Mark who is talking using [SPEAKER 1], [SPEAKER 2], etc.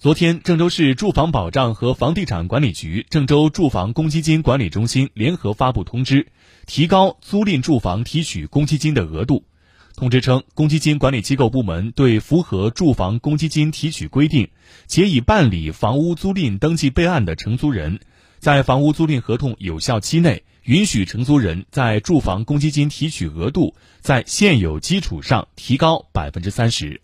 [SPEAKER 1] 昨天郑州市住房保障和房地产管理局郑州住房公积金管理中心联合发布通知提高租赁住房提取公积金的额度。通知称公积金管理机构部门对符合住房公积金提取规定且已办理房屋租赁登记备案的承租人在房屋租赁合同有效期内允许承租人在住房公积金提取额度在现有基础上提高百分之三十。